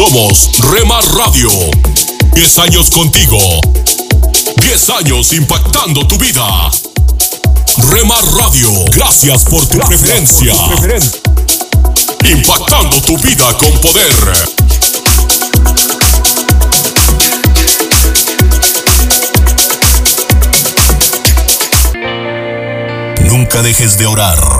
Somos Remar Radio. 10 años contigo. 10 años impactando tu vida. Remar Radio, gracias por tu preferencia. Impactando tu vida con poder. Nunca dejes de orar,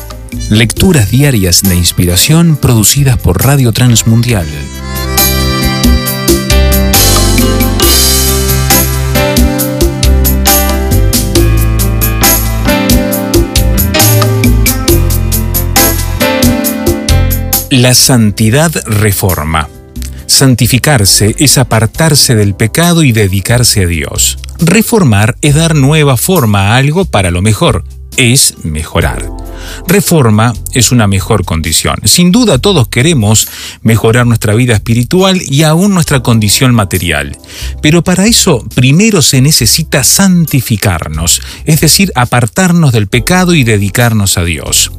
Lecturas diarias de inspiración producidas por Radio Transmundial. La santidad reforma. Santificarse es apartarse del pecado y dedicarse a Dios. Reformar es dar nueva forma a algo para lo mejor, es mejorar. Reforma es una mejor condición. Sin duda todos queremos mejorar nuestra vida espiritual y aún nuestra condición material. Pero para eso primero se necesita santificarnos, es decir, apartarnos del pecado y dedicarnos a Dios.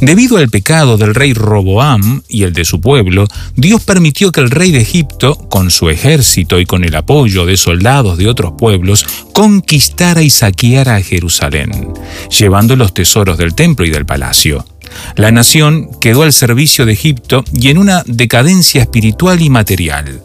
Debido al pecado del rey Roboam y el de su pueblo, Dios permitió que el rey de Egipto, con su ejército y con el apoyo de soldados de otros pueblos, conquistara y saqueara a Jerusalén, llevando los tesoros del templo y del palacio. La nación quedó al servicio de Egipto y en una decadencia espiritual y material.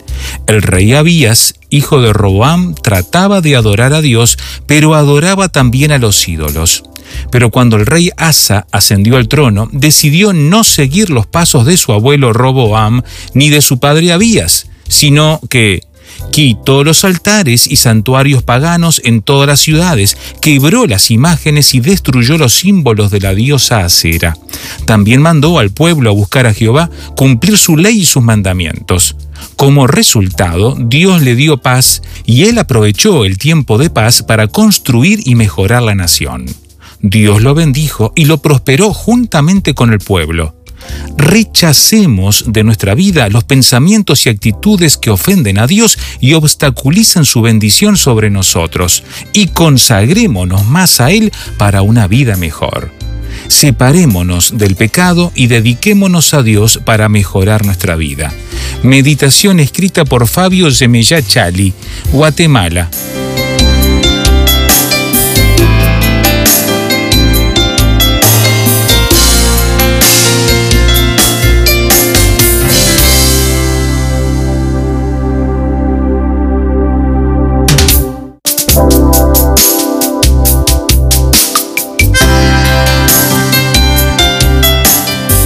El rey Abías, hijo de Roboam, trataba de adorar a Dios, pero adoraba también a los ídolos. Pero cuando el rey Asa ascendió al trono, decidió no seguir los pasos de su abuelo Roboam ni de su padre Abías, sino que quitó los altares y santuarios paganos en todas las ciudades, quebró las imágenes y destruyó los símbolos de la diosa Acera. También mandó al pueblo a buscar a Jehová, cumplir su ley y sus mandamientos. Como resultado, Dios le dio paz y él aprovechó el tiempo de paz para construir y mejorar la nación. Dios lo bendijo y lo prosperó juntamente con el pueblo. Rechacemos de nuestra vida los pensamientos y actitudes que ofenden a Dios y obstaculizan su bendición sobre nosotros y consagrémonos más a Él para una vida mejor. Separémonos del pecado y dediquémonos a Dios para mejorar nuestra vida. Meditación escrita por Fabio Zemella Chali, Guatemala.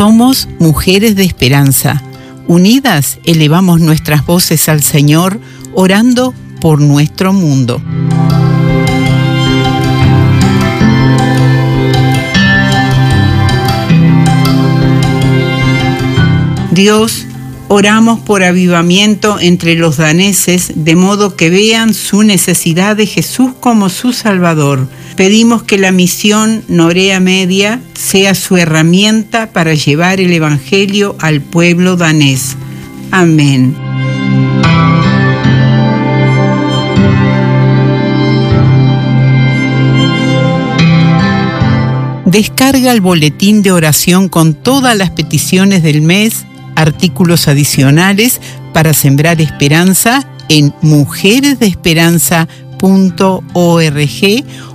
Somos mujeres de esperanza. Unidas elevamos nuestras voces al Señor, orando por nuestro mundo. Dios, oramos por avivamiento entre los daneses, de modo que vean su necesidad de Jesús como su Salvador. Pedimos que la misión Norea Media sea su herramienta para llevar el Evangelio al pueblo danés. Amén. Descarga el boletín de oración con todas las peticiones del mes artículos adicionales para sembrar esperanza en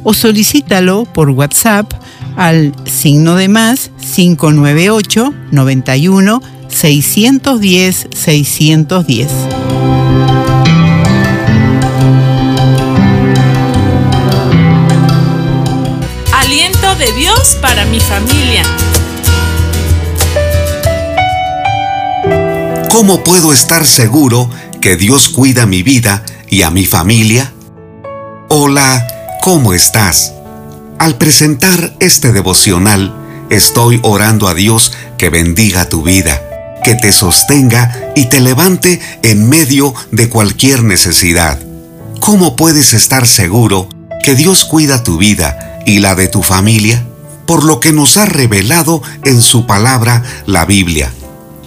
o solicítalo por WhatsApp al signo de más 598 91 610 610. Aliento de Dios para mi familia. ¿Cómo puedo estar seguro que Dios cuida mi vida y a mi familia? Hola, ¿cómo estás? Al presentar este devocional, estoy orando a Dios que bendiga tu vida, que te sostenga y te levante en medio de cualquier necesidad. ¿Cómo puedes estar seguro que Dios cuida tu vida y la de tu familia? Por lo que nos ha revelado en su palabra, la Biblia.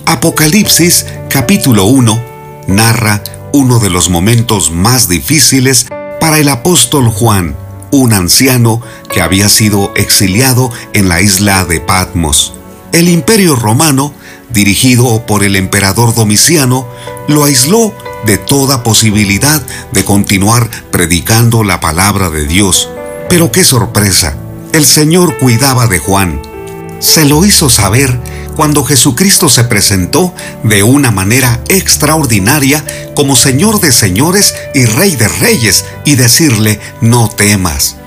Apocalipsis capítulo 1 narra uno de los momentos más difíciles para el apóstol Juan, un anciano que había sido exiliado en la isla de Patmos. El imperio romano, dirigido por el emperador Domiciano, lo aisló de toda posibilidad de continuar predicando la palabra de Dios. Pero qué sorpresa, el Señor cuidaba de Juan. Se lo hizo saber cuando Jesucristo se presentó de una manera extraordinaria como Señor de señores y Rey de reyes y decirle, no temas.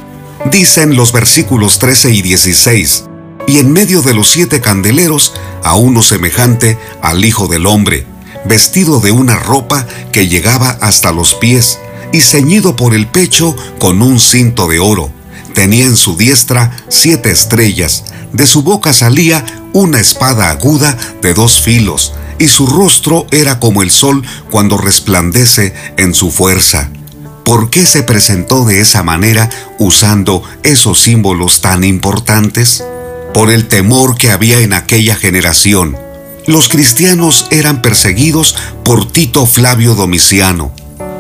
Dicen los versículos 13 y 16, y en medio de los siete candeleros a uno semejante al Hijo del Hombre, vestido de una ropa que llegaba hasta los pies y ceñido por el pecho con un cinto de oro. Tenía en su diestra siete estrellas, de su boca salía una espada aguda de dos filos, y su rostro era como el sol cuando resplandece en su fuerza. ¿Por qué se presentó de esa manera usando esos símbolos tan importantes? Por el temor que había en aquella generación. Los cristianos eran perseguidos por Tito Flavio Domiciano.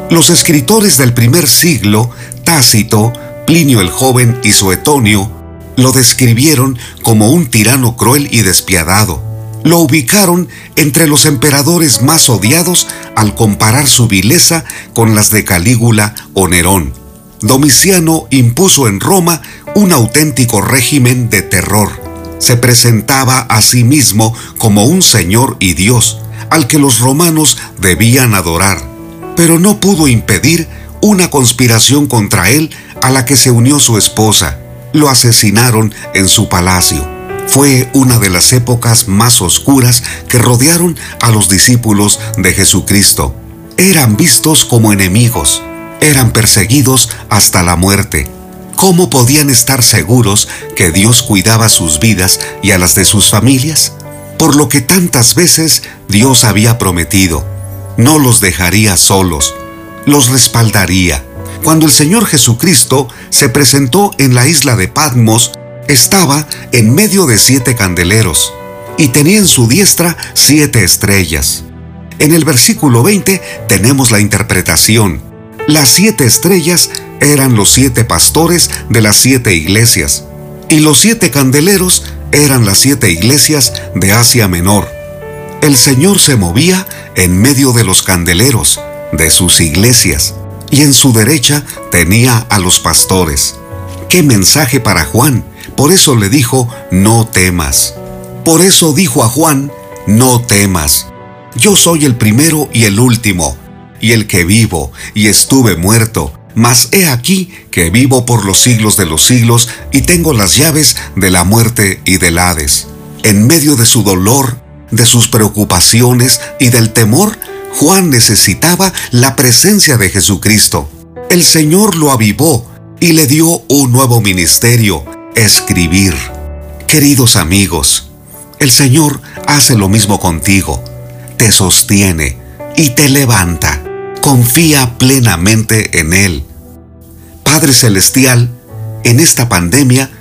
Los escritores del primer siglo, Tácito, Plinio el Joven y Suetonio, lo describieron como un tirano cruel y despiadado. Lo ubicaron entre los emperadores más odiados al comparar su vileza con las de Calígula o Nerón. Domiciano impuso en Roma un auténtico régimen de terror. Se presentaba a sí mismo como un señor y Dios, al que los romanos debían adorar, pero no pudo impedir una conspiración contra él a la que se unió su esposa, lo asesinaron en su palacio. Fue una de las épocas más oscuras que rodearon a los discípulos de Jesucristo. Eran vistos como enemigos, eran perseguidos hasta la muerte. ¿Cómo podían estar seguros que Dios cuidaba sus vidas y a las de sus familias? Por lo que tantas veces Dios había prometido, no los dejaría solos, los respaldaría cuando el Señor Jesucristo se presentó en la isla de Patmos, estaba en medio de siete candeleros y tenía en su diestra siete estrellas. En el versículo 20 tenemos la interpretación. Las siete estrellas eran los siete pastores de las siete iglesias y los siete candeleros eran las siete iglesias de Asia Menor. El Señor se movía en medio de los candeleros de sus iglesias y en su derecha tenía a los pastores. ¡Qué mensaje para Juan! Por eso le dijo, no temas. Por eso dijo a Juan, no temas. Yo soy el primero y el último, y el que vivo, y estuve muerto, mas he aquí que vivo por los siglos de los siglos, y tengo las llaves de la muerte y del Hades. En medio de su dolor, de sus preocupaciones y del temor, Juan necesitaba la presencia de Jesucristo. El Señor lo avivó y le dio un nuevo ministerio, escribir. Queridos amigos, el Señor hace lo mismo contigo, te sostiene y te levanta. Confía plenamente en Él. Padre Celestial, en esta pandemia,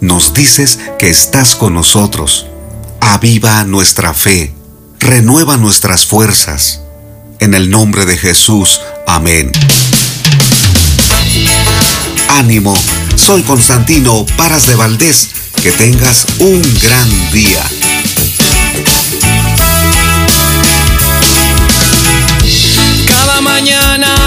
nos dices que estás con nosotros. Aviva nuestra fe, renueva nuestras fuerzas. En el nombre de Jesús, amén. Ánimo, soy Constantino Paras de Valdés. Que tengas un gran día. Cada mañana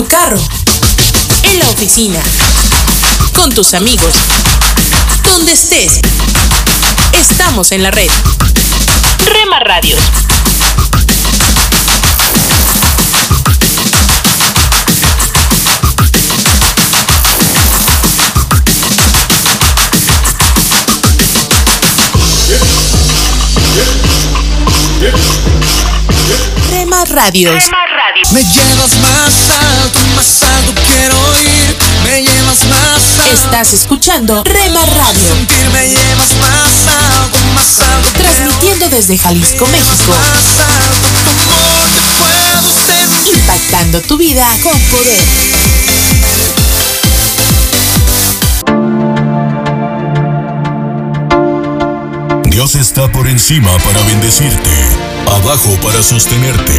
tu carro, en la oficina, con tus amigos, donde estés. Estamos en la red. Rema Radios. Rema Radios. Me llevas más alto, más alto quiero ir. Me llevas más alto. Estás escuchando Rema Radio, sentir, me llevas más alto, más alto transmitiendo desde Jalisco, México, Más alto, tu amor te puedo impactando tu vida con poder. Dios está por encima para bendecirte, abajo para sostenerte,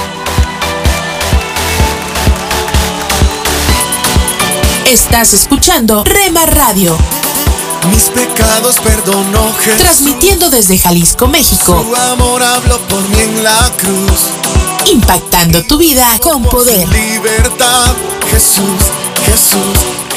Estás escuchando Rema Radio, Mis pecados perdonó Jesús. transmitiendo desde Jalisco, México, Su amor habló por mí en la cruz. impactando tu vida con poder. Libertad, Jesús, Jesús.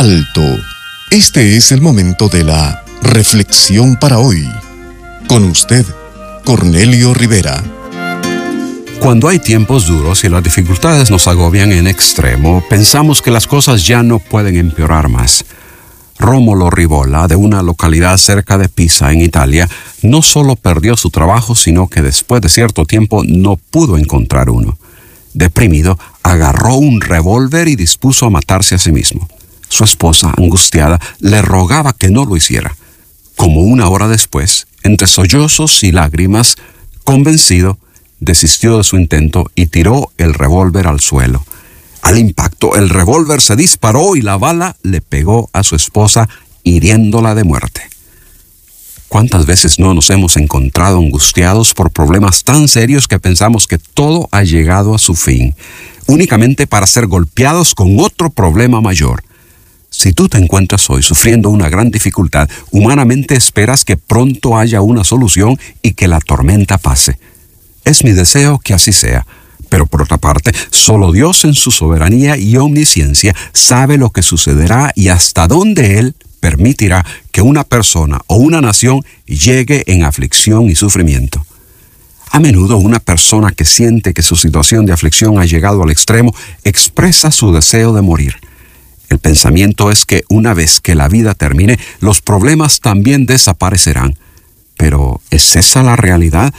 Alto. Este es el momento de la reflexión para hoy. Con usted, Cornelio Rivera. Cuando hay tiempos duros y las dificultades nos agobian en extremo, pensamos que las cosas ya no pueden empeorar más. Rómulo Rivola, de una localidad cerca de Pisa, en Italia, no solo perdió su trabajo, sino que después de cierto tiempo no pudo encontrar uno. Deprimido, agarró un revólver y dispuso a matarse a sí mismo. Su esposa, angustiada, le rogaba que no lo hiciera. Como una hora después, entre sollozos y lágrimas, convencido, desistió de su intento y tiró el revólver al suelo. Al impacto, el revólver se disparó y la bala le pegó a su esposa, hiriéndola de muerte. ¿Cuántas veces no nos hemos encontrado angustiados por problemas tan serios que pensamos que todo ha llegado a su fin, únicamente para ser golpeados con otro problema mayor? Si tú te encuentras hoy sufriendo una gran dificultad, humanamente esperas que pronto haya una solución y que la tormenta pase. Es mi deseo que así sea. Pero por otra parte, solo Dios en su soberanía y omnisciencia sabe lo que sucederá y hasta dónde Él permitirá que una persona o una nación llegue en aflicción y sufrimiento. A menudo una persona que siente que su situación de aflicción ha llegado al extremo expresa su deseo de morir. El pensamiento es que una vez que la vida termine, los problemas también desaparecerán. Pero ¿es esa la realidad?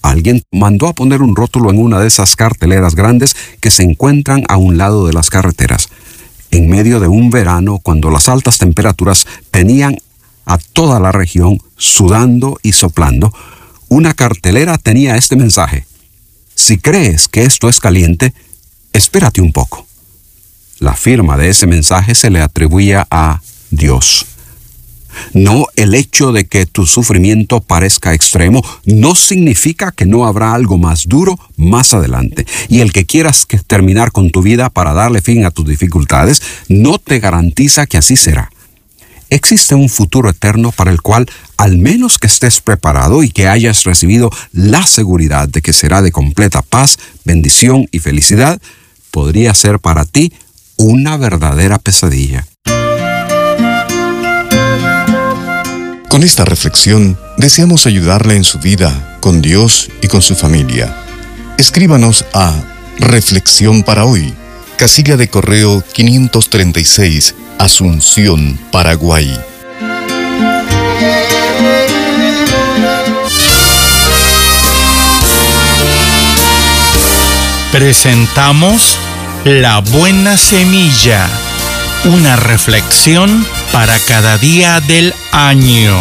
Alguien mandó a poner un rótulo en una de esas carteleras grandes que se encuentran a un lado de las carreteras. En medio de un verano, cuando las altas temperaturas tenían a toda la región sudando y soplando, una cartelera tenía este mensaje. Si crees que esto es caliente, espérate un poco. La firma de ese mensaje se le atribuía a Dios. No el hecho de que tu sufrimiento parezca extremo no significa que no habrá algo más duro más adelante. Y el que quieras terminar con tu vida para darle fin a tus dificultades no te garantiza que así será. Existe un futuro eterno para el cual, al menos que estés preparado y que hayas recibido la seguridad de que será de completa paz, bendición y felicidad, podría ser para ti una verdadera pesadilla. Con esta reflexión deseamos ayudarle en su vida, con Dios y con su familia. Escríbanos a Reflexión para hoy, casilla de correo 536, Asunción, Paraguay. Presentamos La Buena Semilla, una reflexión para cada día del año.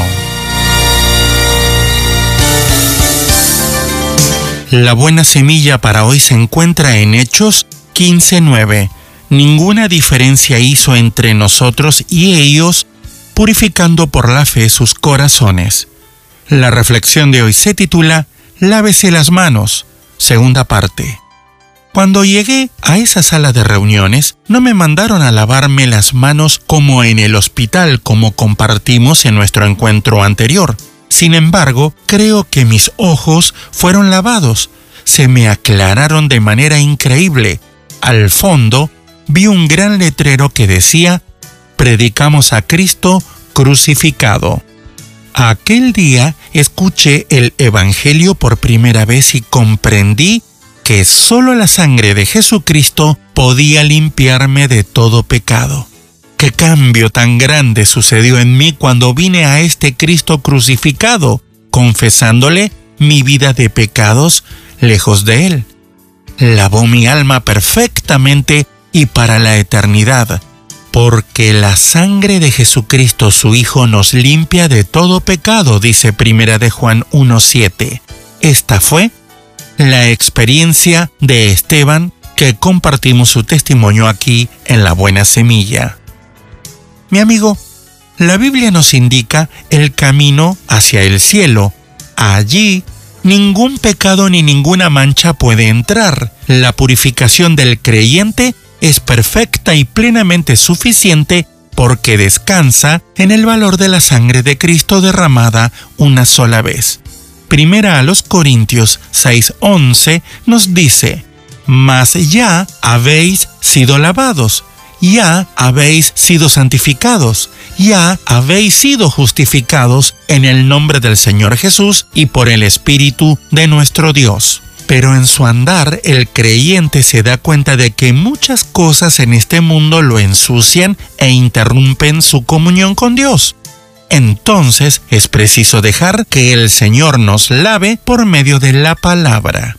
La buena semilla para hoy se encuentra en Hechos 15.9. Ninguna diferencia hizo entre nosotros y ellos, purificando por la fe sus corazones. La reflexión de hoy se titula Lávese las manos, segunda parte. Cuando llegué a esa sala de reuniones, no me mandaron a lavarme las manos como en el hospital como compartimos en nuestro encuentro anterior. Sin embargo, creo que mis ojos fueron lavados, se me aclararon de manera increíble. Al fondo, vi un gran letrero que decía, Predicamos a Cristo crucificado. Aquel día escuché el Evangelio por primera vez y comprendí que solo la sangre de Jesucristo podía limpiarme de todo pecado. Qué cambio tan grande sucedió en mí cuando vine a este Cristo crucificado, confesándole mi vida de pecados lejos de Él. Lavó mi alma perfectamente y para la eternidad, porque la sangre de Jesucristo su Hijo nos limpia de todo pecado, dice Primera de Juan 1.7. Esta fue la experiencia de Esteban que compartimos su testimonio aquí en La Buena Semilla. Mi amigo, la Biblia nos indica el camino hacia el cielo. Allí ningún pecado ni ninguna mancha puede entrar. La purificación del creyente es perfecta y plenamente suficiente porque descansa en el valor de la sangre de Cristo derramada una sola vez. Primera a los Corintios 6:11 nos dice, Mas ya habéis sido lavados, ya habéis sido santificados, ya habéis sido justificados en el nombre del Señor Jesús y por el Espíritu de nuestro Dios. Pero en su andar el creyente se da cuenta de que muchas cosas en este mundo lo ensucian e interrumpen su comunión con Dios entonces es preciso dejar que el Señor nos lave por medio de la palabra.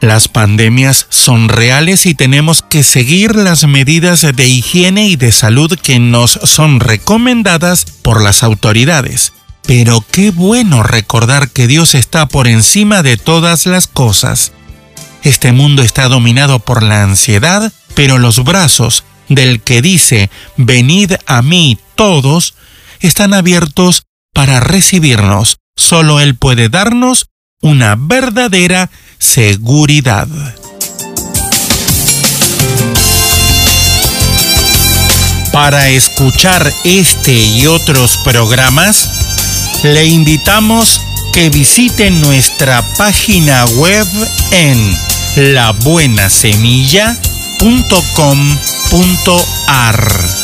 Las pandemias son reales y tenemos que seguir las medidas de higiene y de salud que nos son recomendadas por las autoridades. Pero qué bueno recordar que Dios está por encima de todas las cosas. Este mundo está dominado por la ansiedad, pero los brazos del que dice, venid a mí todos, están abiertos para recibirnos. Solo Él puede darnos una verdadera seguridad. Para escuchar este y otros programas, le invitamos que visite nuestra página web en labuenasemilla.com.ar.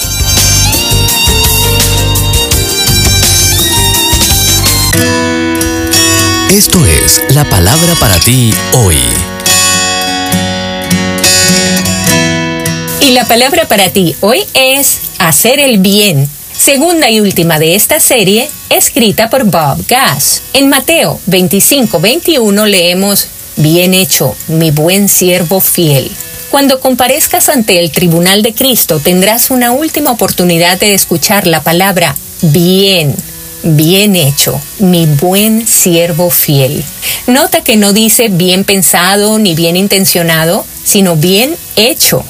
Esto es la palabra para ti hoy. Y la palabra para ti hoy es hacer el bien. segunda y última de esta serie, escrita por Bob Gass. En Mateo 25-21 leemos, Bien hecho, mi buen siervo fiel. Cuando comparezcas ante el tribunal de Cristo tendrás una última oportunidad de escuchar la palabra bien bien hecho, mi buen siervo fiel. Nota que no dice bien pensado ni bien intencionado, sino bien hecho.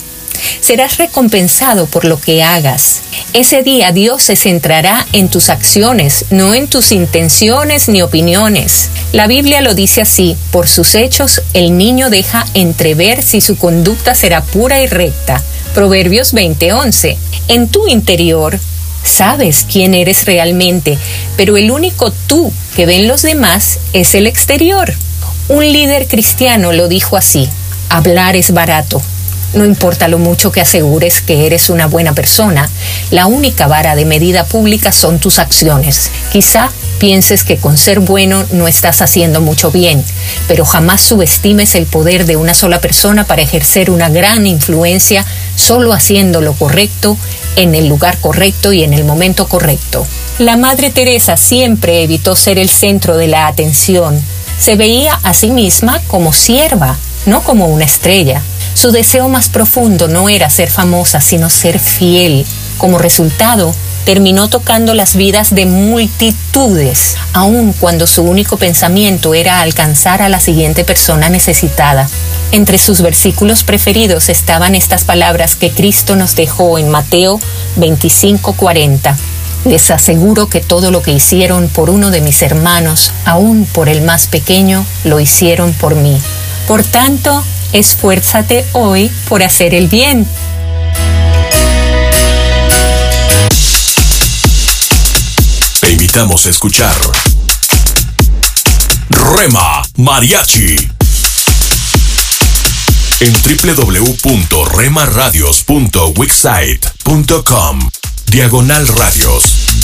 Serás recompensado por lo que hagas. Ese día Dios se centrará en tus acciones, no en tus intenciones ni opiniones. La Biblia lo dice así, por sus hechos el niño deja entrever si su conducta será pura y recta. Proverbios 20:11. En tu interior sabes quién eres realmente, pero el único tú que ven los demás es el exterior. Un líder cristiano lo dijo así, hablar es barato. No importa lo mucho que asegures que eres una buena persona, la única vara de medida pública son tus acciones. Quizá pienses que con ser bueno no estás haciendo mucho bien, pero jamás subestimes el poder de una sola persona para ejercer una gran influencia solo haciendo lo correcto en el lugar correcto y en el momento correcto. La Madre Teresa siempre evitó ser el centro de la atención. Se veía a sí misma como sierva, no como una estrella. Su deseo más profundo no era ser famosa, sino ser fiel. Como resultado, terminó tocando las vidas de multitudes, aun cuando su único pensamiento era alcanzar a la siguiente persona necesitada. Entre sus versículos preferidos estaban estas palabras que Cristo nos dejó en Mateo 25:40. Les aseguro que todo lo que hicieron por uno de mis hermanos, aun por el más pequeño, lo hicieron por mí. Por tanto, esfuérzate hoy por hacer el bien Te invitamos a escuchar Rema Mariachi en www.remaradios.wixsite.com Diagonal Radios.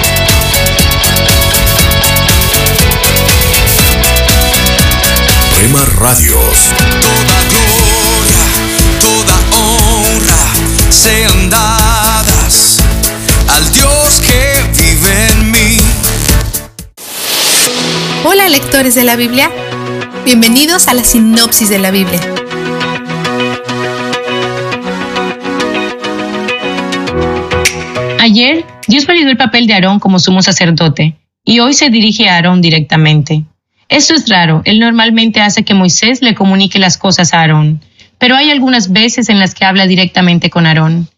Radios. Toda gloria, toda honra sean dadas al Dios que vive en mí. Hola lectores de la Biblia, bienvenidos a la sinopsis de la Biblia. Ayer, Dios validó el papel de Aarón como sumo sacerdote, y hoy se dirige a Aarón directamente. Esto es raro, él normalmente hace que Moisés le comunique las cosas a Aarón, pero hay algunas veces en las que habla directamente con Aarón.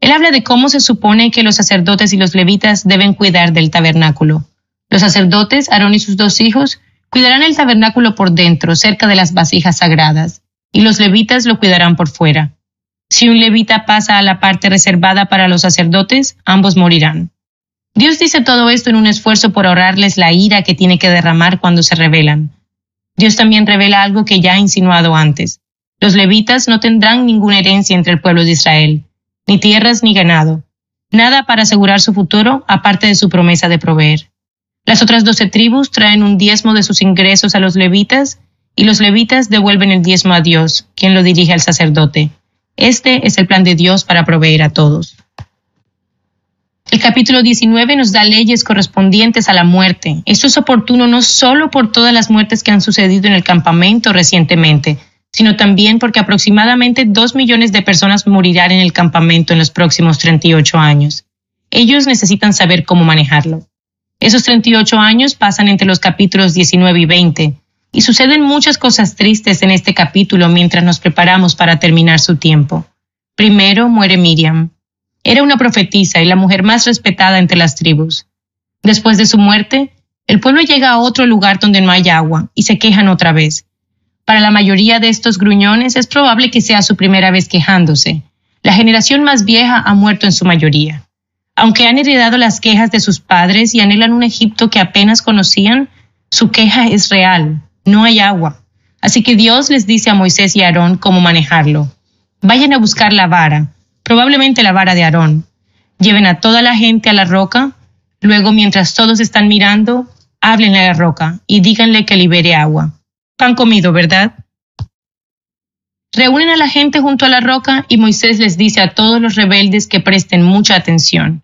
Él habla de cómo se supone que los sacerdotes y los levitas deben cuidar del tabernáculo. Los sacerdotes, Aarón y sus dos hijos, cuidarán el tabernáculo por dentro, cerca de las vasijas sagradas, y los levitas lo cuidarán por fuera. Si un levita pasa a la parte reservada para los sacerdotes, ambos morirán. Dios dice todo esto en un esfuerzo por ahorrarles la ira que tiene que derramar cuando se rebelan. Dios también revela algo que ya ha insinuado antes. Los levitas no tendrán ninguna herencia entre el pueblo de Israel, ni tierras ni ganado, nada para asegurar su futuro aparte de su promesa de proveer. Las otras doce tribus traen un diezmo de sus ingresos a los levitas y los levitas devuelven el diezmo a Dios, quien lo dirige al sacerdote. Este es el plan de Dios para proveer a todos. El capítulo 19 nos da leyes correspondientes a la muerte. Esto es oportuno no solo por todas las muertes que han sucedido en el campamento recientemente, sino también porque aproximadamente dos millones de personas morirán en el campamento en los próximos 38 años. Ellos necesitan saber cómo manejarlo. Esos 38 años pasan entre los capítulos 19 y 20, y suceden muchas cosas tristes en este capítulo mientras nos preparamos para terminar su tiempo. Primero muere Miriam. Era una profetisa y la mujer más respetada entre las tribus. Después de su muerte, el pueblo llega a otro lugar donde no hay agua y se quejan otra vez. Para la mayoría de estos gruñones es probable que sea su primera vez quejándose. La generación más vieja ha muerto en su mayoría. Aunque han heredado las quejas de sus padres y anhelan un Egipto que apenas conocían, su queja es real. No hay agua. Así que Dios les dice a Moisés y Aarón cómo manejarlo. Vayan a buscar la vara, probablemente la vara de Aarón. Lleven a toda la gente a la roca, luego mientras todos están mirando, háblenle a la roca y díganle que libere agua. Pan comido, ¿verdad? Reúnen a la gente junto a la roca y Moisés les dice a todos los rebeldes que presten mucha atención.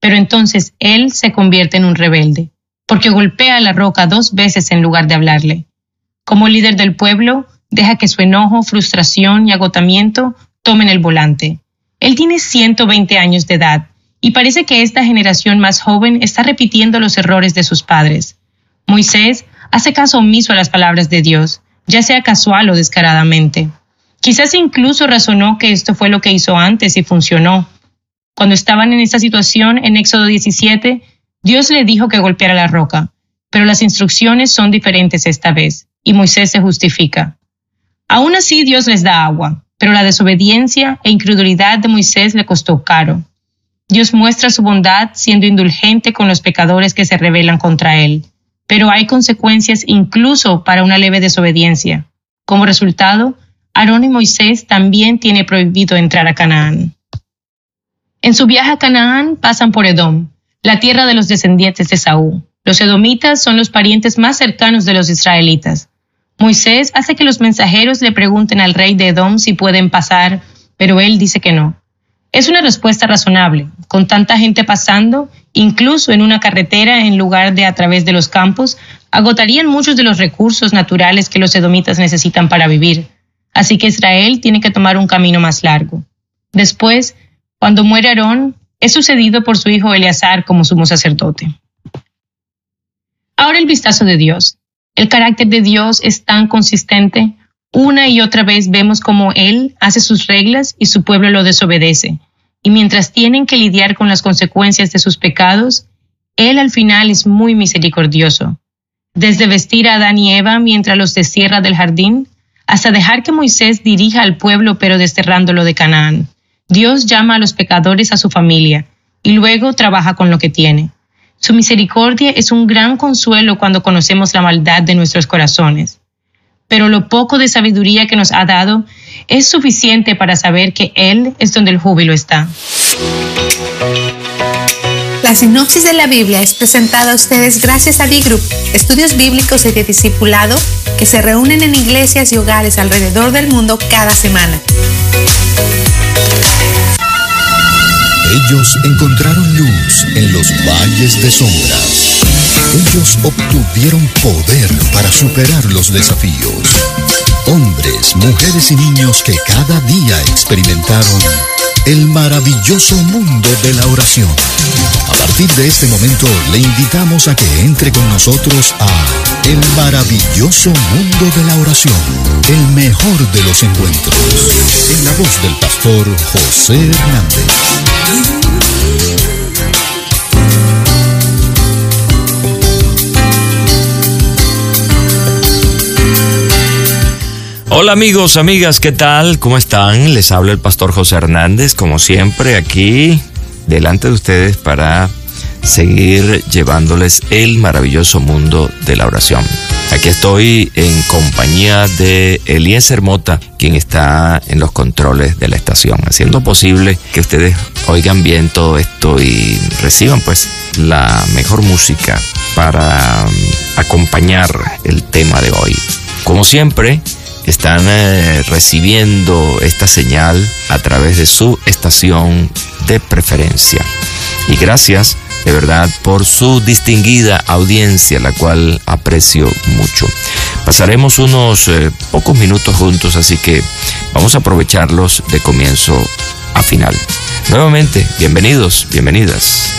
Pero entonces él se convierte en un rebelde, porque golpea a la roca dos veces en lugar de hablarle. Como líder del pueblo, deja que su enojo, frustración y agotamiento tomen el volante. Él tiene 120 años de edad y parece que esta generación más joven está repitiendo los errores de sus padres. Moisés hace caso omiso a las palabras de Dios, ya sea casual o descaradamente. Quizás incluso razonó que esto fue lo que hizo antes y funcionó. Cuando estaban en esta situación en Éxodo 17, Dios le dijo que golpeara la roca, pero las instrucciones son diferentes esta vez, y Moisés se justifica. Aún así Dios les da agua, pero la desobediencia e incredulidad de Moisés le costó caro. Dios muestra su bondad siendo indulgente con los pecadores que se rebelan contra él, pero hay consecuencias incluso para una leve desobediencia. Como resultado, Aarón y Moisés también tiene prohibido entrar a Canaán. En su viaje a Canaán pasan por Edom, la tierra de los descendientes de Saúl. Los edomitas son los parientes más cercanos de los israelitas. Moisés hace que los mensajeros le pregunten al rey de Edom si pueden pasar, pero él dice que no. Es una respuesta razonable. Con tanta gente pasando, incluso en una carretera en lugar de a través de los campos, agotarían muchos de los recursos naturales que los edomitas necesitan para vivir. Así que Israel tiene que tomar un camino más largo. Después, cuando muere Aarón, es sucedido por su hijo Eleazar como sumo sacerdote. Ahora el vistazo de Dios. El carácter de Dios es tan consistente. Una y otra vez vemos cómo Él hace sus reglas y su pueblo lo desobedece. Y mientras tienen que lidiar con las consecuencias de sus pecados, Él al final es muy misericordioso. Desde vestir a Adán y Eva mientras los destierra del jardín, hasta dejar que Moisés dirija al pueblo pero desterrándolo de Canaán. Dios llama a los pecadores a su familia y luego trabaja con lo que tiene. Su misericordia es un gran consuelo cuando conocemos la maldad de nuestros corazones. Pero lo poco de sabiduría que nos ha dado es suficiente para saber que Él es donde el júbilo está. La sinopsis de la Biblia es presentada a ustedes gracias a B-Group, estudios bíblicos y de discipulado que se reúnen en iglesias y hogares alrededor del mundo cada semana. Ellos encontraron luz en los valles de sombras. Ellos obtuvieron poder para superar los desafíos. Hombres, mujeres y niños que cada día experimentaron el maravilloso mundo de la oración. A partir de este momento le invitamos a que entre con nosotros a el maravilloso mundo de la oración, el mejor de los encuentros, en la voz del pastor José Hernández. Hola amigos, amigas, ¿qué tal? ¿Cómo están? Les habla el pastor José Hernández, como siempre, aquí delante de ustedes para seguir llevándoles el maravilloso mundo de la oración. Aquí estoy en compañía de Eliezer Mota, quien está en los controles de la estación, haciendo posible que ustedes oigan bien todo esto y reciban pues la mejor música para mm, acompañar el tema de hoy. Como siempre, están eh, recibiendo esta señal a través de su estación de preferencia. Y gracias de verdad por su distinguida audiencia, la cual aprecio mucho. Pasaremos unos eh, pocos minutos juntos, así que vamos a aprovecharlos de comienzo a final. Nuevamente, bienvenidos, bienvenidas.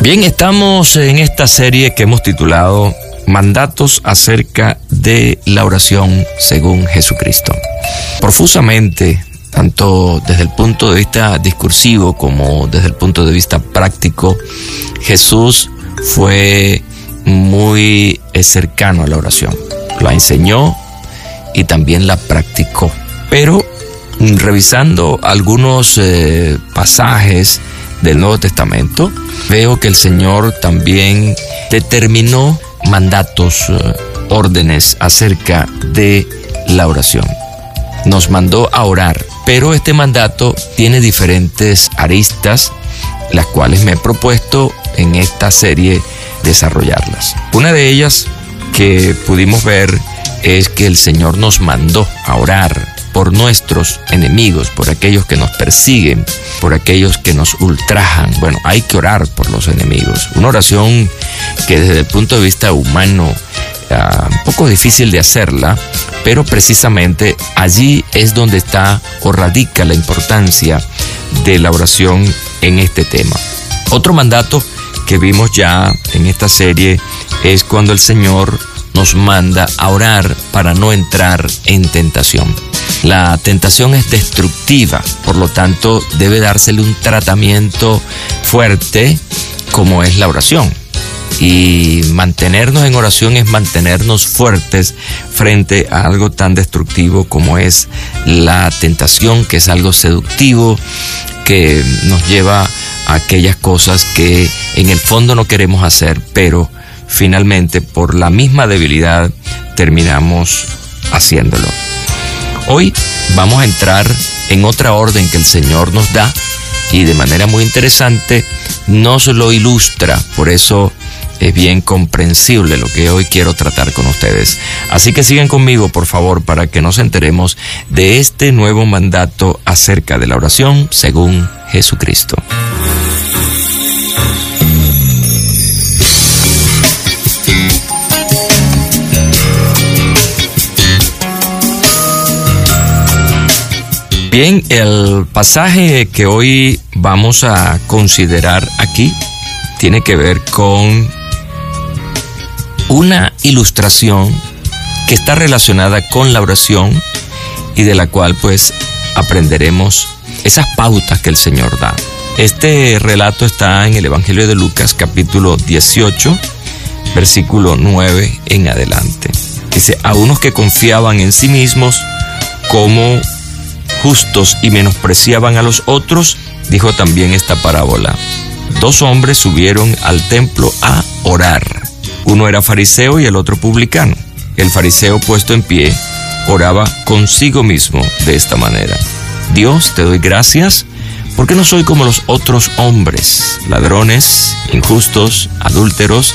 Bien, estamos en esta serie que hemos titulado Mandatos acerca de la oración según Jesucristo. Profusamente, tanto desde el punto de vista discursivo como desde el punto de vista práctico, Jesús fue muy eh, cercano a la oración. La enseñó y también la practicó. Pero mm, revisando algunos eh, pasajes del Nuevo Testamento, veo que el Señor también determinó mandatos, eh, órdenes acerca de la oración. Nos mandó a orar, pero este mandato tiene diferentes aristas, las cuales me he propuesto en esta serie desarrollarlas. Una de ellas que pudimos ver es que el Señor nos mandó a orar por nuestros enemigos, por aquellos que nos persiguen, por aquellos que nos ultrajan. Bueno, hay que orar por los enemigos. Una oración que desde el punto de vista humano uh, un poco difícil de hacerla, pero precisamente allí es donde está o radica la importancia de la oración en este tema. Otro mandato que vimos ya en esta serie es cuando el Señor nos manda a orar para no entrar en tentación. La tentación es destructiva, por lo tanto debe dársele un tratamiento fuerte como es la oración. Y mantenernos en oración es mantenernos fuertes frente a algo tan destructivo como es la tentación, que es algo seductivo, que nos lleva a aquellas cosas que en el fondo no queremos hacer, pero finalmente por la misma debilidad terminamos haciéndolo. Hoy vamos a entrar en otra orden que el Señor nos da y de manera muy interesante nos lo ilustra, por eso es bien comprensible lo que hoy quiero tratar con ustedes. Así que sigan conmigo, por favor, para que nos enteremos de este nuevo mandato acerca de la oración según Jesucristo. Bien, el pasaje que hoy vamos a considerar aquí tiene que ver con una ilustración que está relacionada con la oración y de la cual pues aprenderemos esas pautas que el Señor da. Este relato está en el Evangelio de Lucas capítulo 18, versículo 9 en adelante. Dice, a unos que confiaban en sí mismos como justos y menospreciaban a los otros, dijo también esta parábola. Dos hombres subieron al templo a orar. Uno era fariseo y el otro publicano. El fariseo puesto en pie oraba consigo mismo de esta manera. Dios, te doy gracias porque no soy como los otros hombres, ladrones, injustos, adúlteros,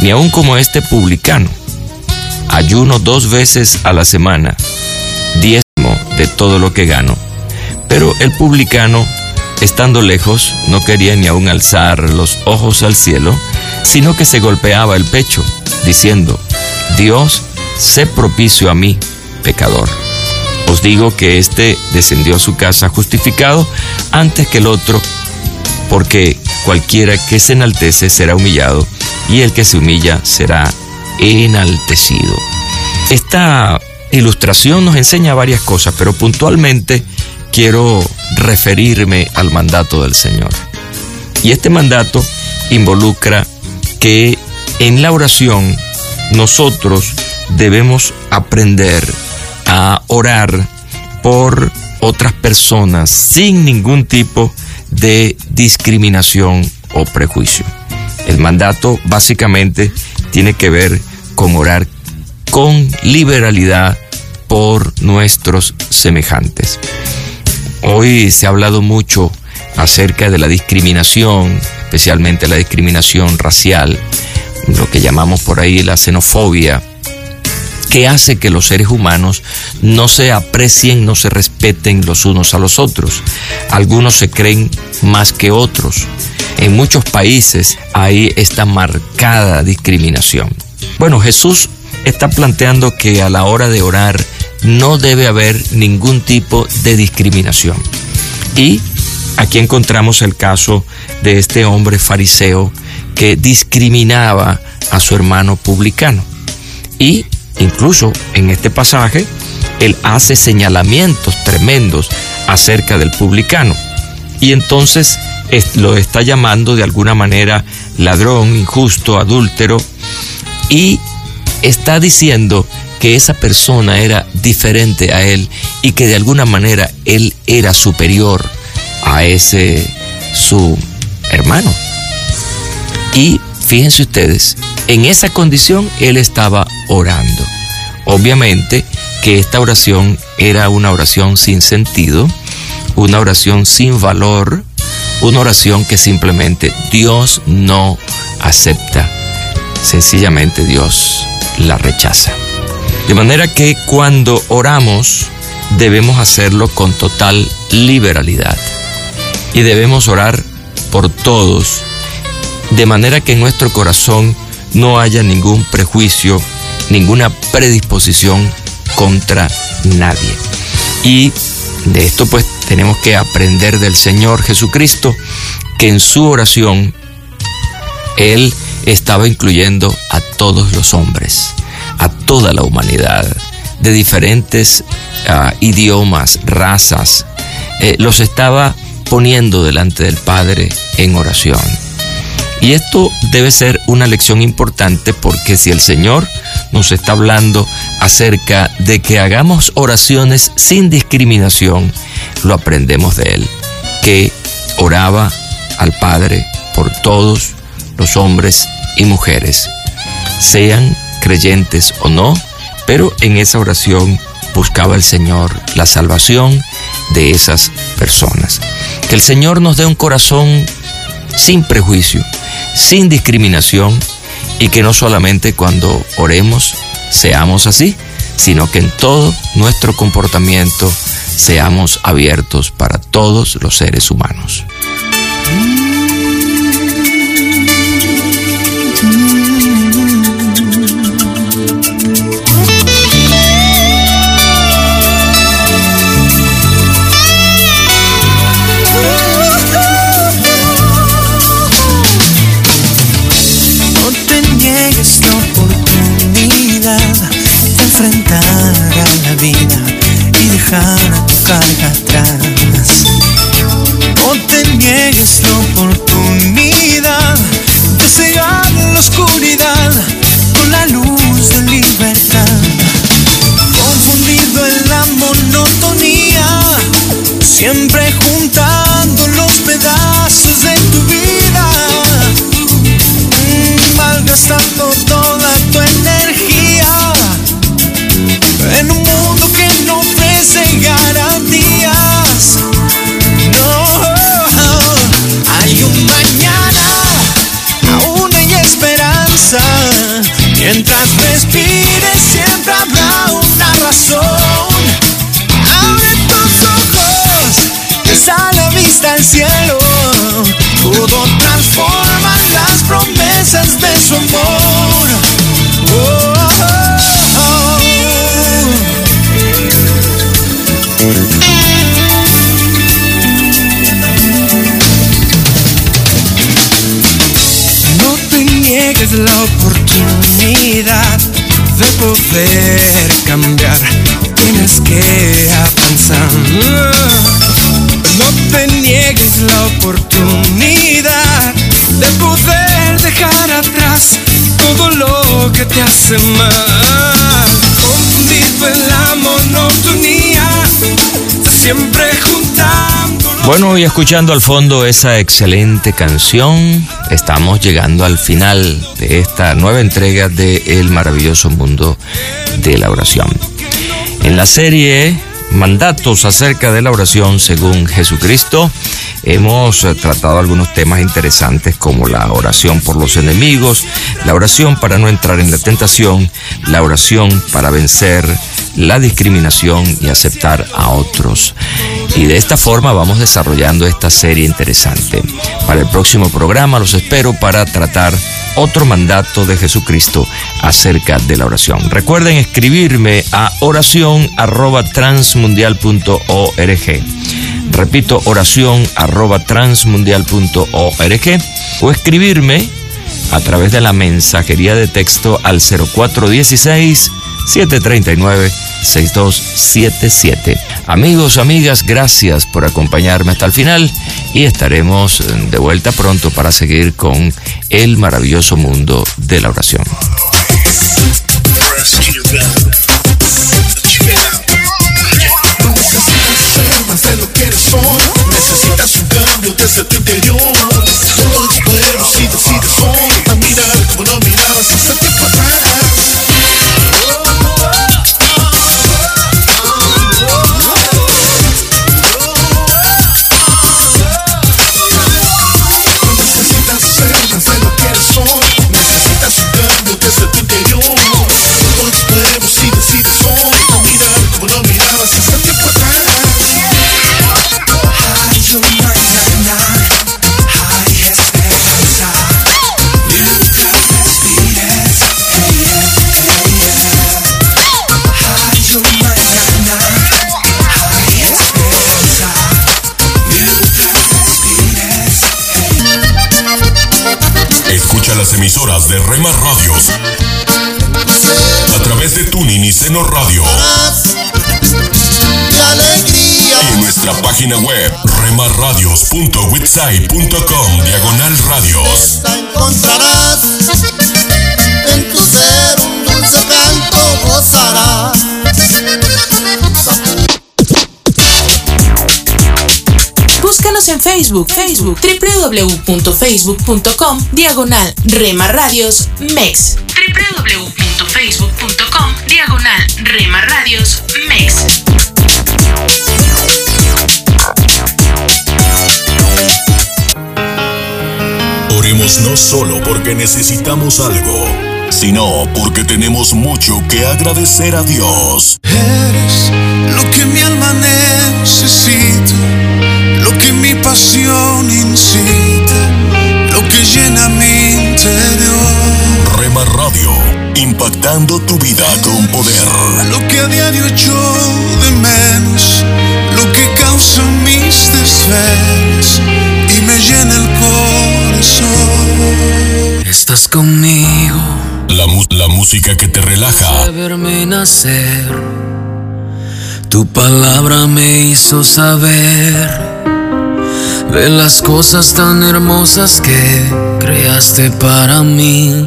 ni aun como este publicano. Ayuno dos veces a la semana, de todo lo que gano. Pero el publicano, estando lejos, no quería ni aún alzar los ojos al cielo, sino que se golpeaba el pecho, diciendo, Dios, sé propicio a mí, pecador. Os digo que éste descendió a su casa justificado antes que el otro, porque cualquiera que se enaltece será humillado, y el que se humilla será enaltecido. Esta ilustración nos enseña varias cosas, pero puntualmente quiero referirme al mandato del Señor. Y este mandato involucra que en la oración nosotros debemos aprender a orar por otras personas sin ningún tipo de discriminación o prejuicio. El mandato básicamente tiene que ver con orar con liberalidad por nuestros semejantes. Hoy se ha hablado mucho acerca de la discriminación, especialmente la discriminación racial, lo que llamamos por ahí la xenofobia, que hace que los seres humanos no se aprecien, no se respeten los unos a los otros. Algunos se creen más que otros. En muchos países hay esta marcada discriminación. Bueno, Jesús está planteando que a la hora de orar no debe haber ningún tipo de discriminación. Y aquí encontramos el caso de este hombre fariseo que discriminaba a su hermano publicano. Y incluso en este pasaje, él hace señalamientos tremendos acerca del publicano. Y entonces lo está llamando de alguna manera ladrón, injusto, adúltero. Y está diciendo que esa persona era diferente a él y que de alguna manera él era superior a ese su hermano. Y fíjense ustedes, en esa condición él estaba orando. Obviamente que esta oración era una oración sin sentido, una oración sin valor, una oración que simplemente Dios no acepta. Sencillamente Dios la rechaza. De manera que cuando oramos debemos hacerlo con total liberalidad y debemos orar por todos, de manera que en nuestro corazón no haya ningún prejuicio, ninguna predisposición contra nadie. Y de esto pues tenemos que aprender del Señor Jesucristo, que en su oración Él estaba incluyendo a todos los hombres, a toda la humanidad, de diferentes ah, idiomas, razas, eh, los estaba poniendo delante del Padre en oración. Y esto debe ser una lección importante porque si el Señor nos está hablando acerca de que hagamos oraciones sin discriminación, lo aprendemos de Él, que oraba al Padre por todos los hombres y mujeres, sean creyentes o no, pero en esa oración buscaba el Señor la salvación de esas personas. Que el Señor nos dé un corazón sin prejuicio, sin discriminación y que no solamente cuando oremos seamos así, sino que en todo nuestro comportamiento seamos abiertos para todos los seres humanos. Bueno, y escuchando al fondo esa excelente canción, estamos llegando al final de esta nueva entrega de El maravilloso mundo de la oración. En la serie Mandatos acerca de la oración según Jesucristo, hemos eh, tratado algunos temas interesantes como la oración por los enemigos, la oración para no entrar en la tentación, la oración para vencer la discriminación y aceptar a otros. Y de esta forma vamos desarrollando esta serie interesante. Para el próximo programa los espero para tratar otro mandato de Jesucristo acerca de la oración. Recuerden escribirme a oración arroba transmundial.org. Repito, oración arroba transmundial.org o escribirme a través de la mensajería de texto al 0416 739 6277. Amigos, amigas, gracias por acompañarme hasta el final y estaremos de vuelta pronto para seguir con el maravilloso mundo de la oración. Escucha las emisoras de Rema Radios a través de Tuning y Seno Radio. Y en nuestra página web remarradios.witsai.com diagonal radios. encontrarás en tu ser un dulce canto gozarás. Búscanos en Facebook, Facebook, www.facebook.com, diagonal Rema Radios MEX. www.facebook.com, diagonal Rema Radios MEX. Oremos no solo porque necesitamos algo, sino porque tenemos mucho que agradecer a Dios. Eres lo que mi alma necesita, impactando tu vida con poder. Lo que a diario echo de menos, lo que causa mis desvelos y me llena el corazón. Estás conmigo. La, música que te relaja. de verme nacer. Tu palabra me hizo saber de las cosas tan hermosas que creaste para mí.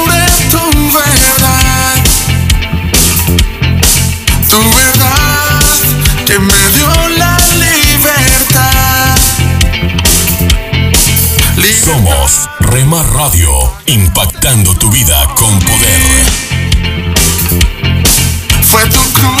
Tu verdad que me dio la libertad. Somos Rema Radio, impactando tu vida con poder. Fue tu cruz,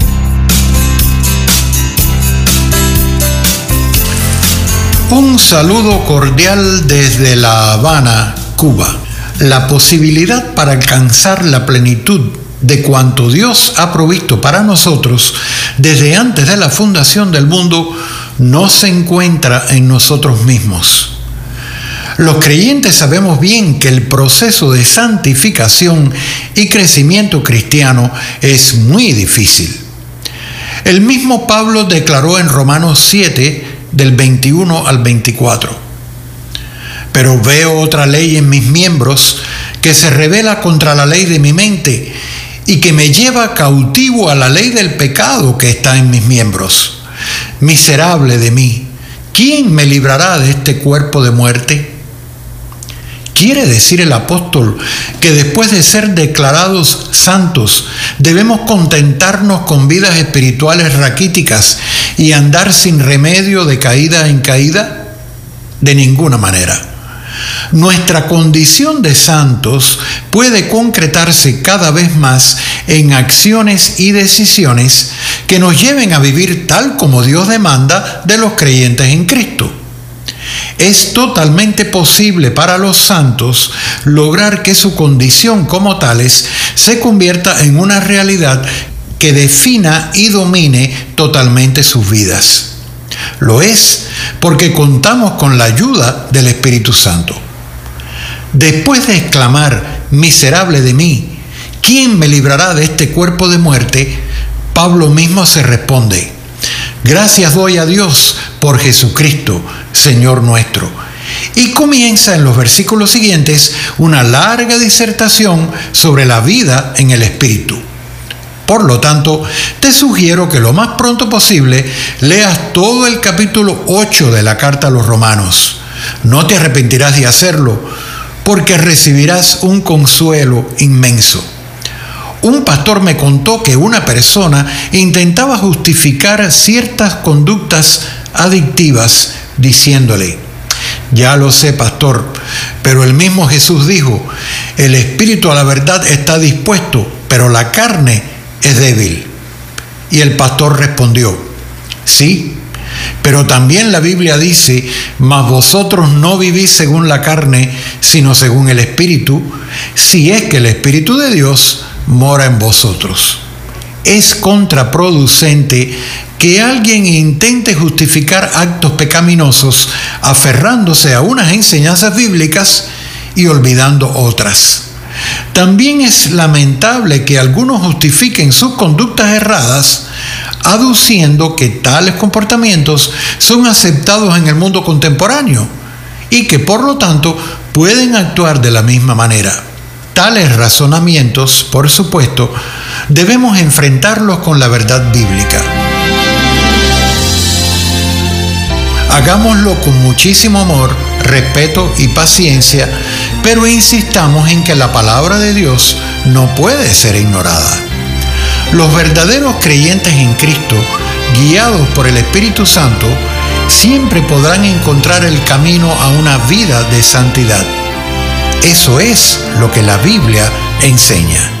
Un saludo cordial desde La Habana, Cuba. La posibilidad para alcanzar la plenitud de cuanto Dios ha provisto para nosotros desde antes de la fundación del mundo no se encuentra en nosotros mismos. Los creyentes sabemos bien que el proceso de santificación y crecimiento cristiano es muy difícil. El mismo Pablo declaró en Romanos 7 del 21 al 24. Pero veo otra ley en mis miembros que se revela contra la ley de mi mente y que me lleva cautivo a la ley del pecado que está en mis miembros. Miserable de mí, ¿quién me librará de este cuerpo de muerte? Quiere decir el apóstol que después de ser declarados santos debemos contentarnos con vidas espirituales raquíticas y andar sin remedio de caída en caída? De ninguna manera. Nuestra condición de santos puede concretarse cada vez más en acciones y decisiones que nos lleven a vivir tal como Dios demanda de los creyentes en Cristo. Es totalmente posible para los santos lograr que su condición como tales se convierta en una realidad que defina y domine totalmente sus vidas. Lo es porque contamos con la ayuda del Espíritu Santo. Después de exclamar, miserable de mí, ¿quién me librará de este cuerpo de muerte? Pablo mismo se responde, gracias doy a Dios por Jesucristo, Señor nuestro. Y comienza en los versículos siguientes una larga disertación sobre la vida en el Espíritu. Por lo tanto, te sugiero que lo más pronto posible leas todo el capítulo 8 de la carta a los romanos. No te arrepentirás de hacerlo porque recibirás un consuelo inmenso. Un pastor me contó que una persona intentaba justificar ciertas conductas adictivas diciéndole, ya lo sé, pastor, pero el mismo Jesús dijo, el espíritu a la verdad está dispuesto, pero la carne es débil. Y el pastor respondió, sí, pero también la Biblia dice, mas vosotros no vivís según la carne, sino según el Espíritu, si es que el Espíritu de Dios mora en vosotros. Es contraproducente que alguien intente justificar actos pecaminosos aferrándose a unas enseñanzas bíblicas y olvidando otras. También es lamentable que algunos justifiquen sus conductas erradas aduciendo que tales comportamientos son aceptados en el mundo contemporáneo y que por lo tanto pueden actuar de la misma manera. Tales razonamientos, por supuesto, debemos enfrentarlos con la verdad bíblica. Hagámoslo con muchísimo amor, respeto y paciencia, pero insistamos en que la palabra de Dios no puede ser ignorada. Los verdaderos creyentes en Cristo, guiados por el Espíritu Santo, siempre podrán encontrar el camino a una vida de santidad. Eso es lo que la Biblia enseña.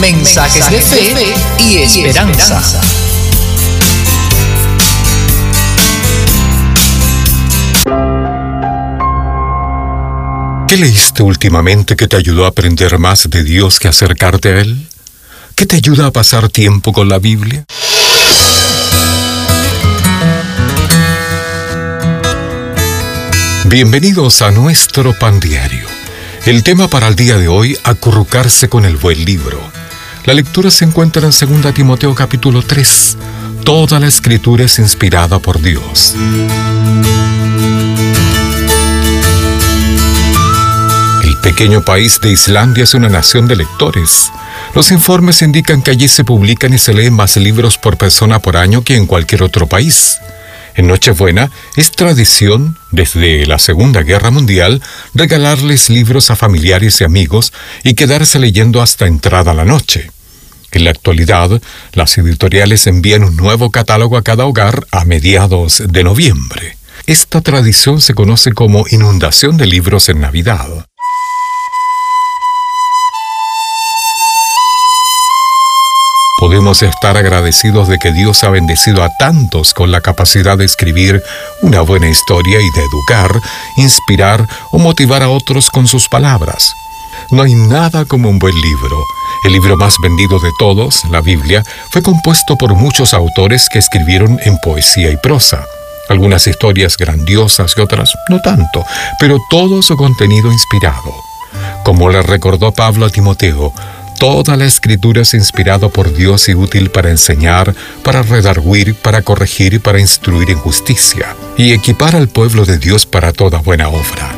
Mensajes, de, fe y esperanza. ¿Qué leíste últimamente que te ayudó a aprender más de Dios que acercarte a Él? ¿Qué te ayuda a pasar tiempo con la Biblia? Bienvenidos a nuestro pan diario. El tema para el día de hoy, acurrucarse con el buen libro. La lectura se encuentra en 2 Timoteo capítulo 3. Toda la escritura es inspirada por Dios. El pequeño país de Islandia es una nación de lectores. Los informes indican que allí se publican y se leen más libros por persona por año que en cualquier otro país. En Nochebuena es tradición, desde la Segunda Guerra Mundial, regalarles libros a familiares y amigos y quedarse leyendo hasta entrada la noche. En la actualidad, las editoriales envían un nuevo catálogo a cada hogar a mediados de noviembre. Esta tradición se conoce como inundación de libros en Navidad. Podemos estar agradecidos de que Dios ha bendecido a tantos con la capacidad de escribir una buena historia y de educar, inspirar o motivar a otros con sus palabras. No hay nada como un buen libro. El libro más vendido de todos, la Biblia, fue compuesto por muchos autores que escribieron en poesía y prosa. Algunas historias grandiosas y otras no tanto, pero todo su contenido inspirado. Como le recordó Pablo a Timoteo, Toda la escritura es inspirada por Dios y útil para enseñar, para redarguir, para corregir y para instruir en justicia, y equipar al pueblo de Dios para toda buena obra.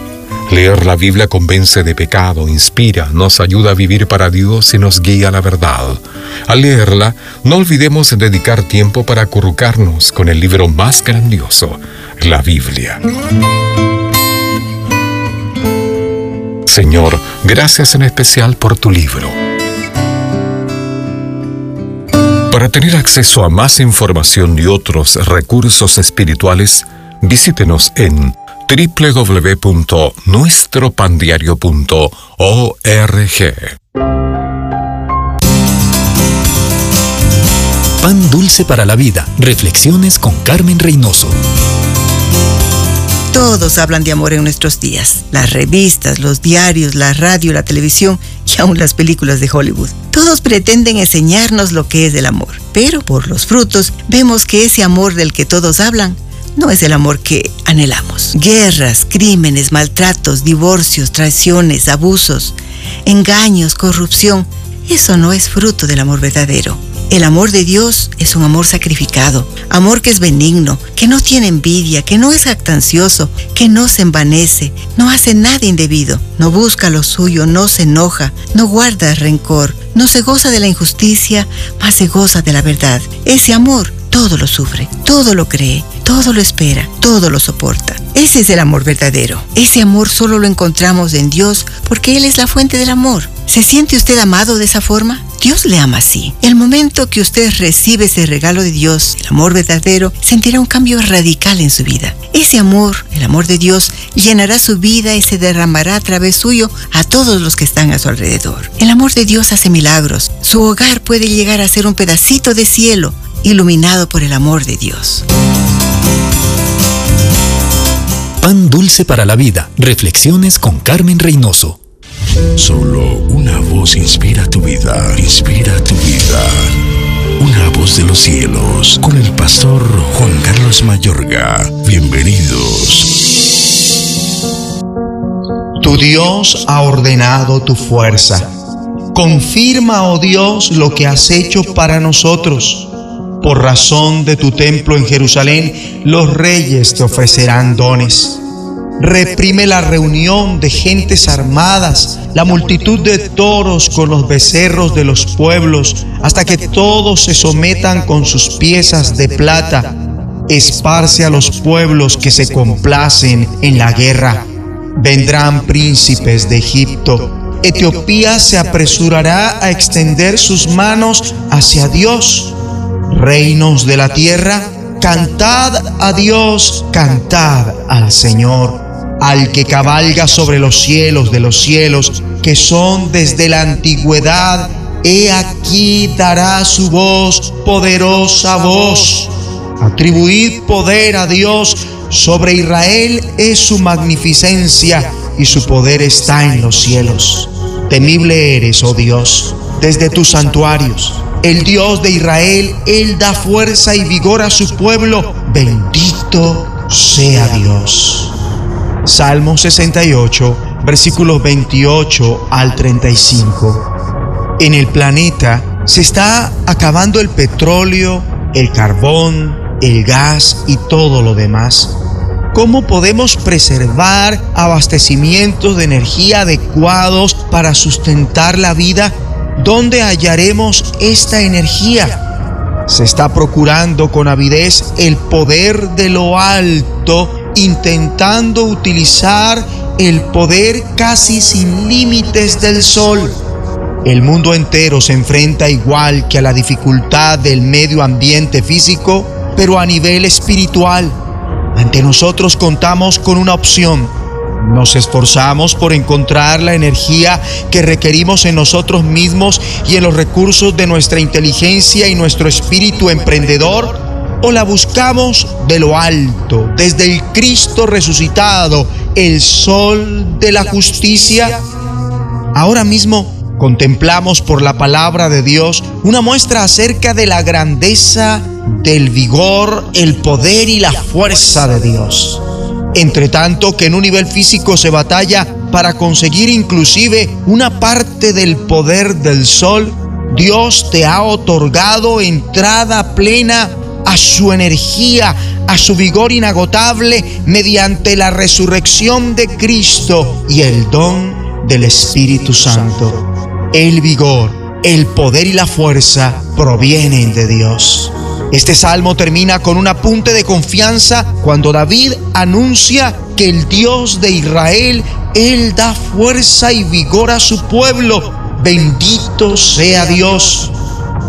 Leer la Biblia convence de pecado, inspira, nos ayuda a vivir para Dios y nos guía a la verdad. Al leerla, no olvidemos dedicar tiempo para acurrucarnos con el libro más grandioso, la Biblia. Señor, gracias en especial por tu libro. Para tener acceso a más información y otros recursos espirituales, visítenos en www.nuestropandiario.org. Pan dulce para la vida. Reflexiones con Carmen Reynoso. Todos hablan de amor en nuestros días. Las revistas, los diarios, la radio, la televisión y aún las películas de Hollywood. Todos pretenden enseñarnos lo que es el amor. Pero por los frutos vemos que ese amor del que todos hablan no es el amor que anhelamos. Guerras, crímenes, maltratos, divorcios, traiciones, abusos, engaños, corrupción. Eso no es fruto del amor verdadero. El amor de Dios es un amor sacrificado, amor que es benigno, que no tiene envidia, que no es jactancioso, que no se envanece, no hace nada indebido, no busca lo suyo, no se enoja, no guarda rencor, no se goza de la injusticia, más se goza de la verdad. Ese amor todo lo sufre, todo lo cree, todo lo espera, todo lo soporta. Ese es el amor verdadero. Ese amor solo lo encontramos en Dios porque Él es la fuente del amor. ¿Se siente usted amado de esa forma? Dios le ama así. El momento que usted recibe ese regalo de Dios, el amor verdadero, sentirá un cambio radical en su vida. Ese amor, el amor de Dios, llenará su vida y se derramará a través suyo a todos los que están a su alrededor. El amor de Dios hace milagros. Su hogar puede llegar a ser un pedacito de cielo iluminado por el amor de Dios. Pan dulce para la vida. Reflexiones con Carmen Reynoso. Solo una voz inspira tu vida, inspira tu vida. Una voz de los cielos, con el pastor Juan Carlos Mayorga. Bienvenidos. Tu Dios ha ordenado tu fuerza. Confirma, oh Dios, lo que has hecho para nosotros. Por razón de tu templo en Jerusalén, los reyes te ofrecerán dones. Reprime la reunión de gentes armadas, la multitud de toros con los becerros de los pueblos, hasta que todos se sometan con sus piezas de plata. Esparce a los pueblos que se complacen en la guerra. Vendrán príncipes de Egipto. Etiopía se apresurará a extender sus manos hacia Dios. Reinos de la tierra, cantad a Dios, cantad al Señor al que cabalga sobre los cielos de los cielos, que son desde la antigüedad, he aquí dará su voz, poderosa voz. Atribuid poder a Dios, sobre Israel es su magnificencia y su poder está en los cielos. Temible eres, oh Dios, desde tus santuarios. El Dios de Israel, Él da fuerza y vigor a su pueblo. Bendito sea Dios. Salmo 68, versículos 28 al 35. En el planeta se está acabando el petróleo, el carbón, el gas y todo lo demás. ¿Cómo podemos preservar abastecimientos de energía adecuados para sustentar la vida? ¿Dónde hallaremos esta energía? Se está procurando con avidez el poder de lo alto, intentando utilizar el poder casi sin límites del sol. El mundo entero se enfrenta igual que a la dificultad del medio ambiente físico, pero a nivel espiritual. Ante nosotros contamos con una opción. Nos esforzamos por encontrar la energía que requerimos en nosotros mismos y en los recursos de nuestra inteligencia y nuestro espíritu emprendedor o la buscamos de lo alto, desde el Cristo resucitado, el sol de la justicia. Ahora mismo contemplamos por la palabra de Dios una muestra acerca de la grandeza, del vigor, el poder y la fuerza de Dios. Entre tanto que en un nivel físico se batalla para conseguir inclusive una parte del poder del sol, Dios te ha otorgado entrada plena a su energía, a su vigor inagotable mediante la resurrección de Cristo y el don del Espíritu Santo. El vigor, el poder y la fuerza provienen de Dios. Este salmo termina con un apunte de confianza cuando David anuncia que el Dios de Israel, Él da fuerza y vigor a su pueblo. Bendito sea Dios.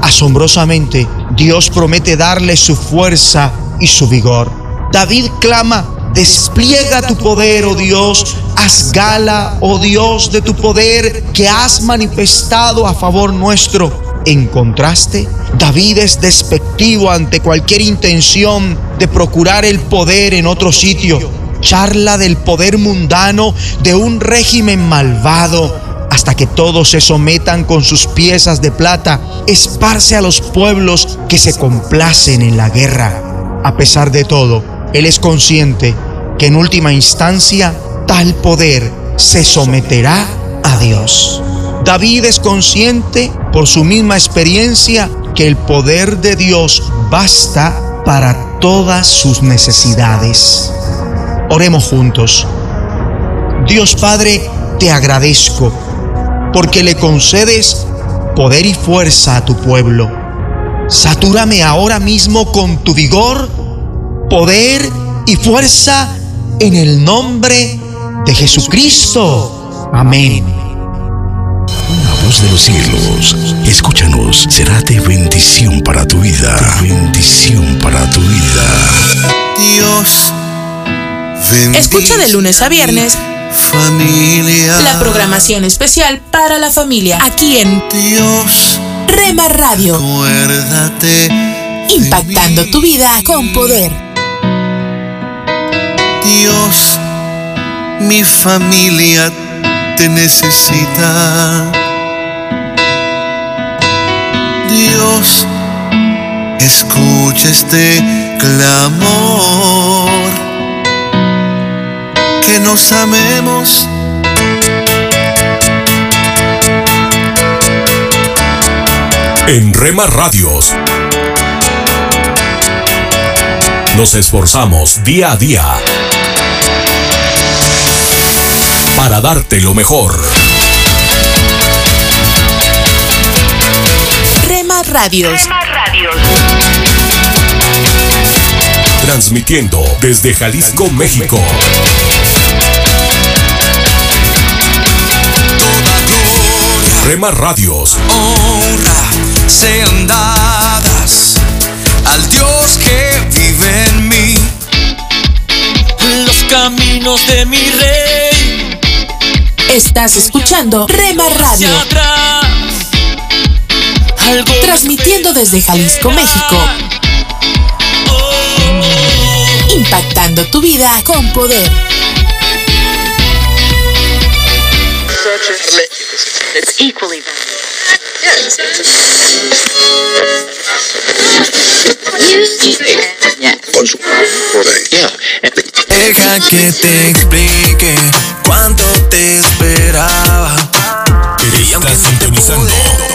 Asombrosamente, Dios promete darle su fuerza y su vigor. David clama, despliega tu poder, oh Dios, haz gala, oh Dios, de tu poder que has manifestado a favor nuestro. En contraste, David es despectivo ante cualquier intención de procurar el poder en otro sitio. Charla del poder mundano de un régimen malvado hasta que todos se sometan con sus piezas de plata, esparce a los pueblos que se complacen en la guerra. A pesar de todo, él es consciente que en última instancia tal poder se someterá a Dios. David es consciente por su misma experiencia que el poder de Dios basta para todas sus necesidades. Oremos juntos. Dios Padre, te agradezco porque le concedes poder y fuerza a tu pueblo. Satúrame ahora mismo con tu vigor, poder y fuerza en el nombre de Jesucristo. Amén. Voz de los cielos, escúchanos, será de bendición para tu vida. De bendición para tu vida. Dios, Escucha de lunes a viernes familia. la programación especial para la familia aquí en Dios, Rema Radio, acuérdate. impactando tu vida con poder. Dios, mi familia te necesita. Dios, escucha este clamor. Que nos amemos. En Rema Radios. Nos esforzamos día a día para darte lo mejor. Rema Radios. Transmitiendo desde Jalisco, México. Rema Radios. honra sean dadas al Dios que vive en mí. Los caminos de mi rey. Estás escuchando Rema Radio, hacia atrás. Algo transmitiendo desde Jalisco, México. Impactando tu vida con poder. Deja que te explique cuánto te esperaba. Estás sintonizando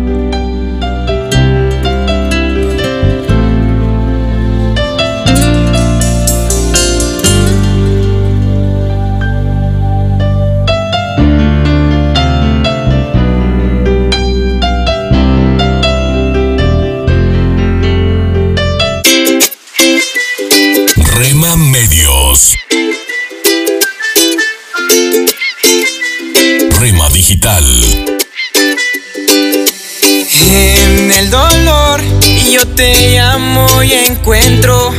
te llamo y encuentro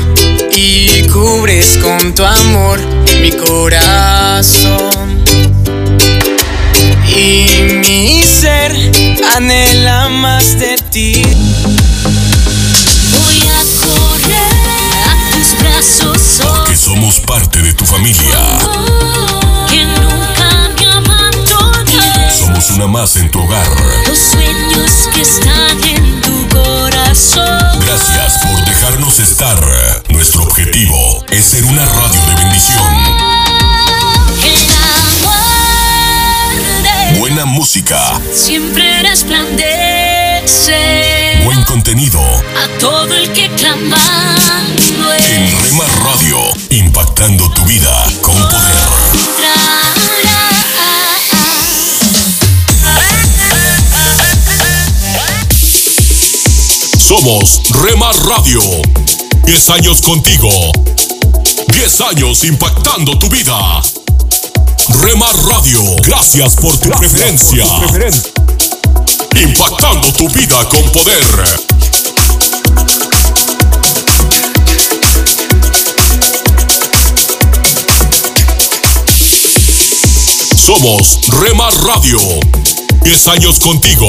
y cubres con tu amor mi corazón. Y mi ser anhela más de ti. Voy a correr a tus brazos, oh, que somos parte de tu familia. que nunca me. Somos una más en tu hogar. Los sueños que están en tu corazón. Gracias por dejarnos estar. Nuestro objetivo es ser una radio de bendición. Buena música, siempre resplandece buen contenido. a todo el que clamando En Rema Radio, impactando tu vida con poder. Somos Rema Radio. 10 años contigo. 10 años impactando tu vida. Rema Radio, gracias por tu preferencia. Impactando tu vida con poder. Somos Rema Radio. 10 años contigo.